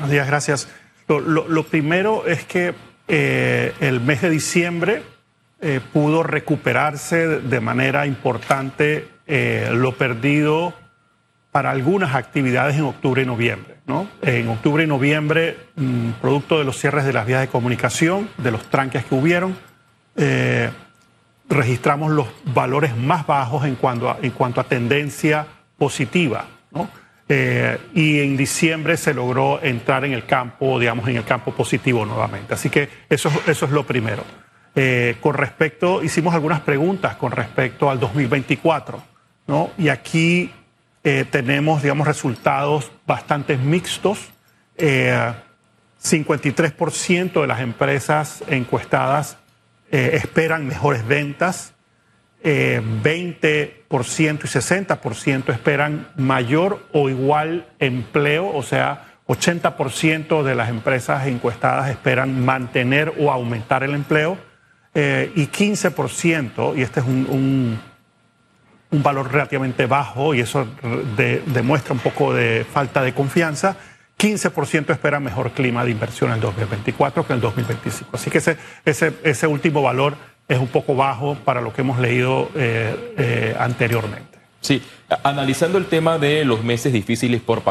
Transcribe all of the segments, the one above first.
buenos días, gracias. Lo, primero es que eh, el mes de diciembre eh, pudo recuperarse de manera importante eh, lo perdido para algunas actividades en octubre y noviembre. ¿no? En octubre y noviembre, mm, producto de los cierres de las vías de comunicación, de los tranques que hubieron, registramos los valores más bajos en cuanto a, en cuanto a tendencia positiva. ¿no? Eh, y en diciembre se logró entrar en el campo, digamos, en el campo positivo nuevamente. Así que eso, es lo primero. Eh, con respecto, hicimos algunas preguntas con respecto al 2024, ¿no? Y aquí eh, tenemos, digamos, resultados bastante mixtos. 53% de las empresas encuestadas esperan mejores ventas, 20% y 60% esperan mayor o igual empleo, o sea, 80% de las empresas encuestadas esperan mantener o aumentar el empleo eh, y 15%, y este es un, un, valor relativamente bajo y eso demuestra un poco de falta de confianza, 15% esperan mejor clima de inversión en el 2024 que en el 2025. Así que ese, ese, ese último valor es un poco bajo para lo que hemos leído eh, eh, anteriormente. Sí, analizando el tema de los meses difíciles por,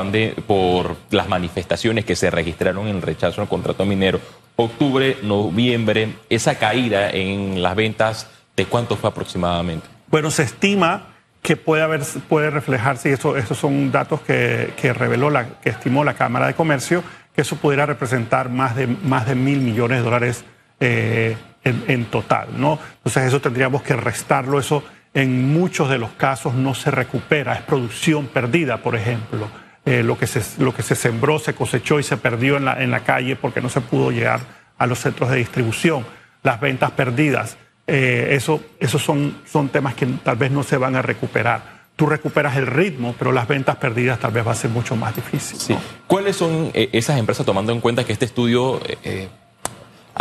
por las manifestaciones que se registraron en rechazo al contrato minero, octubre, noviembre, esa caída en las ventas, ¿de cuánto fue aproximadamente? Bueno, se estima que puede, haber, puede reflejarse, y eso, esos son datos que, reveló, la, que estimó la Cámara de Comercio, que eso pudiera representar más de, más de mil millones de dólares eh, en, total, ¿no? Entonces eso tendríamos que restarlo, eso en muchos de los casos no se recupera, es producción perdida, por ejemplo. Eh, lo, que se, lo que se sembró, se cosechó y se perdió en la, en la calle porque no se pudo llegar a los centros de distribución, las ventas perdidas, eh, eso, esos son, son temas que tal vez no se van a recuperar. Tú recuperas el ritmo, pero las ventas perdidas tal vez va a ser mucho más difícil. ¿Cuáles son eh, esas empresas tomando en cuenta que este estudio Ah,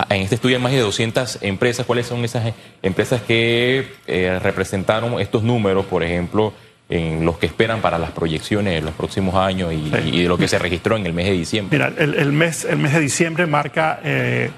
en este estudio hay más de 200 empresas. ¿Cuáles son esas empresas que eh, representaron estos números, por ejemplo, en los que esperan para las proyecciones en los próximos años y, de lo que se registró en el mes de diciembre? Mira, el, mes, el mes de diciembre marca eh,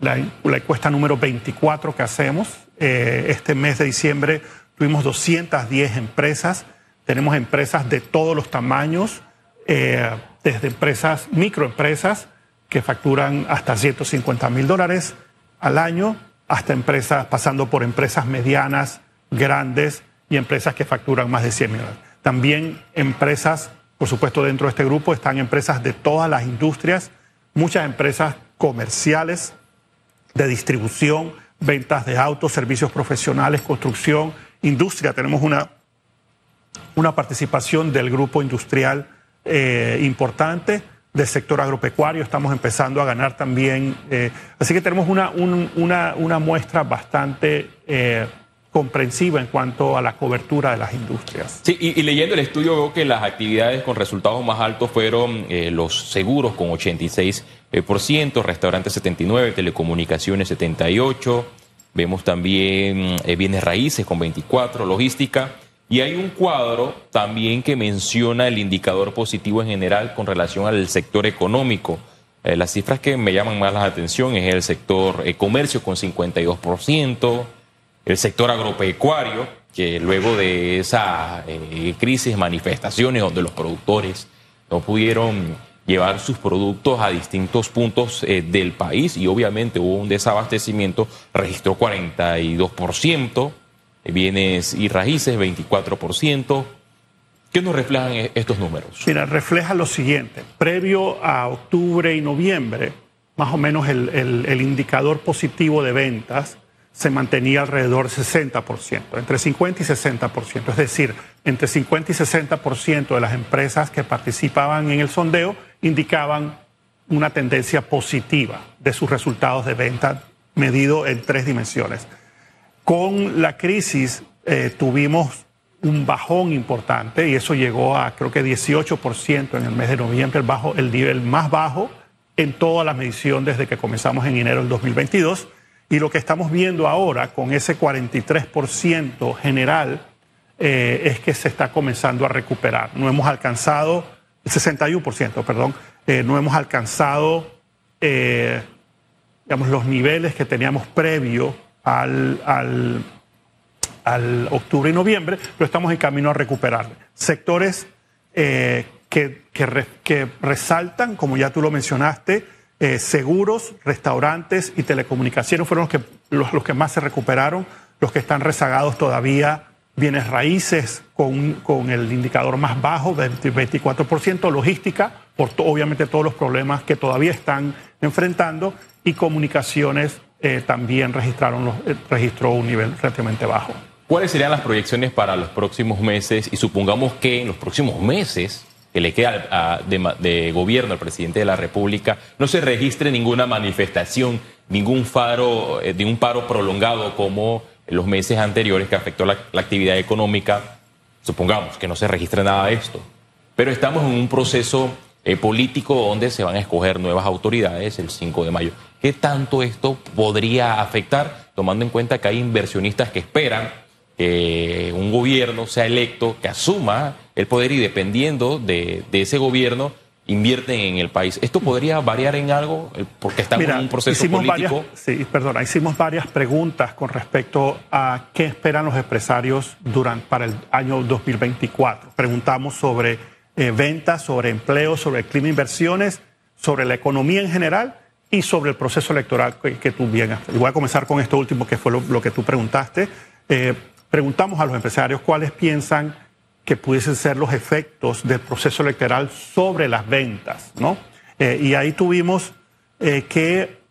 la, encuesta número 24 que hacemos. Eh, este mes de diciembre tuvimos 210 empresas. Tenemos empresas de todos los tamaños, desde empresas, microempresas, que facturan hasta 150 mil dólares al año, hasta empresas, pasando por empresas medianas, grandes y empresas que facturan más de 100 mil dólares. También empresas, por supuesto, dentro de este grupo están empresas de todas las industrias, muchas empresas comerciales, de distribución, ventas de autos, servicios profesionales, construcción, industria. Tenemos una, una participación del grupo industrial eh, importante del sector agropecuario, estamos empezando a ganar también. Eh, así que tenemos una, una, muestra bastante eh, comprensiva en cuanto a la cobertura de las industrias. Sí, y, leyendo el estudio veo que las actividades con resultados más altos fueron eh, los seguros con 86%, restaurantes 79%, telecomunicaciones 78%, vemos también bienes raíces con 24%, logística y hay un cuadro también que menciona el indicador positivo en general con relación al sector económico. Eh, las cifras que me llaman más la atención es el sector eh, comercio con 52%, el sector agropecuario, que luego de esa eh, crisis, manifestaciones donde los productores no pudieron llevar sus productos a distintos puntos del país y obviamente hubo un desabastecimiento, registró 42% bienes y raíces 24%. ¿Qué nos reflejan e-, estos números? Mira, refleja lo siguiente. Previo a octubre y noviembre, más o menos el, indicador positivo de ventas se mantenía alrededor del 60%, entre 50 y 60%. Es decir, entre 50 y 60% de las empresas que participaban en el sondeo indicaban una tendencia positiva de sus resultados de venta medido en tres dimensiones. Con la crisis eh, tuvimos un bajón importante y eso llegó a creo que 18% en el mes de noviembre, el, bajo, el nivel más bajo en toda la medición desde que comenzamos en enero del 2022. Y lo que estamos viendo ahora con ese 43% general eh, es que se está comenzando a recuperar. No hemos alcanzado, el 61%, perdón, Eh, no hemos alcanzado digamos, los niveles que teníamos previo al, al, octubre y noviembre, pero estamos en camino a recuperar. Sectores eh, que, que, resaltan, como ya tú lo mencionaste, eh, seguros, restaurantes y telecomunicaciones fueron los que, los que más se recuperaron, los que están rezagados todavía bienes raíces con, con, el indicador más bajo, 24%, logística, por obviamente todos los problemas que todavía están enfrentando, y comunicaciones eh, también registraron los, eh, registró un nivel relativamente bajo. ¿Cuáles serían las proyecciones para los próximos meses? Y supongamos que en los próximos meses que le queda de, gobierno al presidente de la República no se registre ninguna manifestación, ningún faro, eh, de un paro prolongado como los meses anteriores que afectó la, actividad económica, supongamos que no se registre nada de esto. Pero estamos en un proceso eh, político donde se van a escoger nuevas autoridades el 5 de mayo. ¿Qué tanto esto podría afectar, tomando en cuenta que hay inversionistas que esperan que un gobierno sea electo, que asuma el poder y dependiendo de, de ese gobierno invierten en el país. ¿Esto podría variar en algo? Porque estamos Mira, en un proceso político. Varias, sí, perdona, hicimos varias preguntas con respecto a qué esperan los empresarios durante, para el año 2024. Preguntamos sobre eh, ventas, sobre empleo, sobre el clima de inversiones, sobre la economía en general y sobre el proceso electoral que, que tú Y voy a comenzar con esto último, que fue lo, que tú preguntaste. Eh, preguntamos a los empresarios cuáles piensan que pudiesen ser los efectos del proceso electoral sobre las ventas, ¿no? Eh, y ahí tuvimos que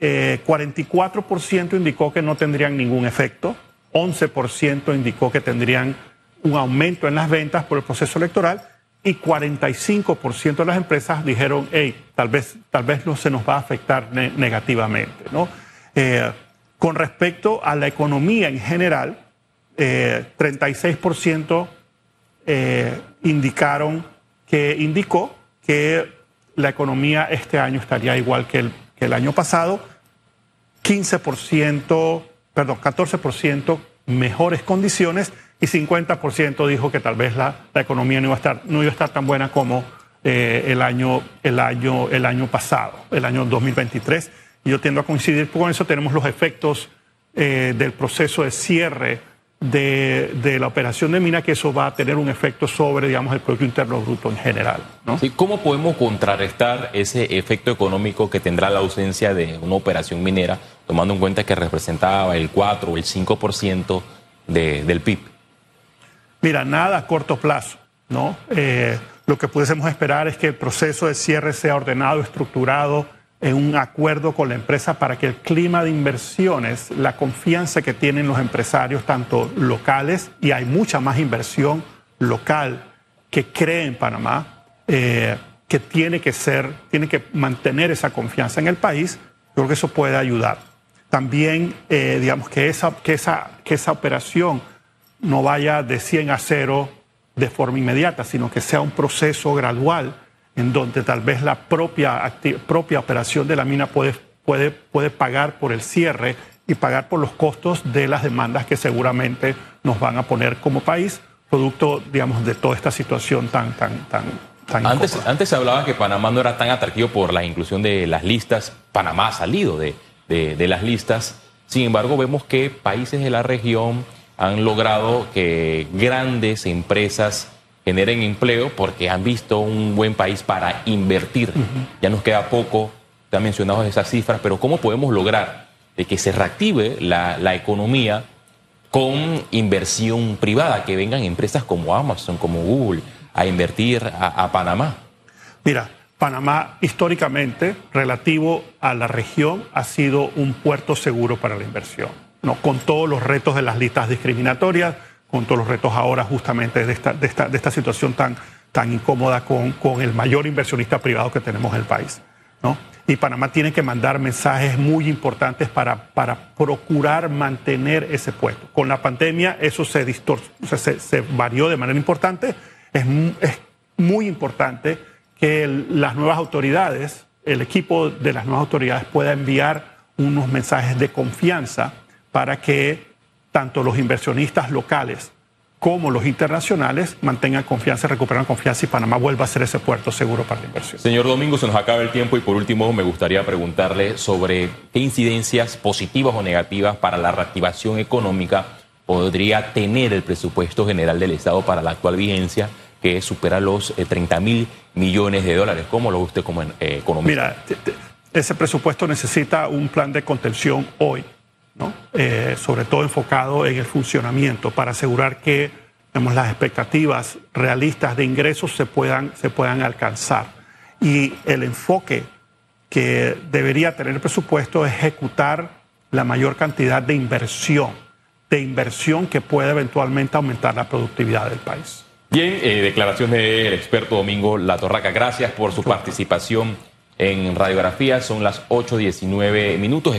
eh, 44% indicó que no tendrían ningún efecto, 11% indicó que tendrían un aumento en las ventas por el proceso electoral y 45% de las empresas dijeron, hey, tal vez, tal vez no se nos va a afectar ne negativamente, ¿no? Eh, con respecto a la economía en general, 36% eh, indicaron que indicó que la economía este año estaría igual que el, que el año pasado, 15%, perdón, 14% mejores condiciones y 50% dijo que tal vez la, la, economía no iba a estar, no iba a estar tan buena como eh, el, año, el, año, el año pasado, el año 2023. Y yo tiendo a coincidir con eso. Tenemos los efectos eh, del proceso de cierre de, de, la operación de mina, que eso va a tener un efecto sobre, digamos, el Producto Interno Bruto en general. ¿Cómo podemos contrarrestar ese efecto económico que tendrá la ausencia de una operación minera, tomando en cuenta que representaba el 4 o el 5% de, del PIB? Mira, nada a corto plazo, ¿no? Eh, lo que pudiésemos esperar es que el proceso de cierre sea ordenado, estructurado, en un acuerdo con la empresa para que el clima de inversiones, la confianza que tienen los empresarios, tanto locales, y hay mucha más inversión local que cree en Panamá, eh, que tiene que ser, tiene que mantener esa confianza en el país, creo que eso puede ayudar. También, eh, digamos, que esa, que, esa, que esa operación no vaya de 100 a 0 de forma inmediata, sino que sea un proceso gradual en donde tal vez la propia, propia operación de la mina puede, puede, puede pagar por el cierre y pagar por los costos de las demandas que seguramente nos van a poner como país, producto, digamos, de toda esta situación tan, tan, tan, tan antes, antes se hablaba que Panamá no era tan atractivo por la inclusión de las listas. Panamá ha salido de, de, de las listas. Sin embargo, vemos que países de la región han logrado que grandes empresas generen empleo porque han visto un buen país para invertir. Uh -huh. Ya nos queda poco, te han mencionado esas cifras, pero ¿cómo podemos lograr de que se reactive la, la economía con inversión privada, que vengan empresas como Amazon, como Google, a invertir a, a Panamá? Mira, Panamá históricamente, relativo a la región, ha sido un puerto seguro para la inversión, ¿no? con todos los retos de las listas discriminatorias, con todos los retos ahora justamente de esta, de esta, de esta situación tan, tan incómoda con, con, el mayor inversionista privado que tenemos en el país. ¿no? Y Panamá tiene que mandar mensajes muy importantes para, para procurar mantener ese puesto. Con la pandemia eso se, se, varió de manera importante. Es, es muy importante que las nuevas autoridades, el equipo de las nuevas autoridades pueda enviar unos mensajes de confianza para que tanto los inversionistas locales como los internacionales mantengan confianza, recuperen confianza y Panamá vuelva a ser ese puerto seguro para la inversión. Señor Domingo, se nos acaba el tiempo y por último me gustaría preguntarle sobre qué incidencias positivas o negativas para la reactivación económica podría tener el presupuesto general del Estado para la actual vigencia, que supera los 30 eh, mil millones de dólares. ¿Cómo lo ve usted como eh, economista? Mira, ese presupuesto necesita un plan de contención hoy eh, sobre todo enfocado en el funcionamiento para asegurar que las expectativas realistas de ingresos se puedan, se puedan alcanzar. Y el enfoque que debería tener el presupuesto es ejecutar la mayor cantidad de inversión, de inversión que pueda eventualmente aumentar la productividad del país. Bien, eh, declaración del experto Domingo Latorraca. Gracias por su participación en Radiografía. Son las 8.19 minutos.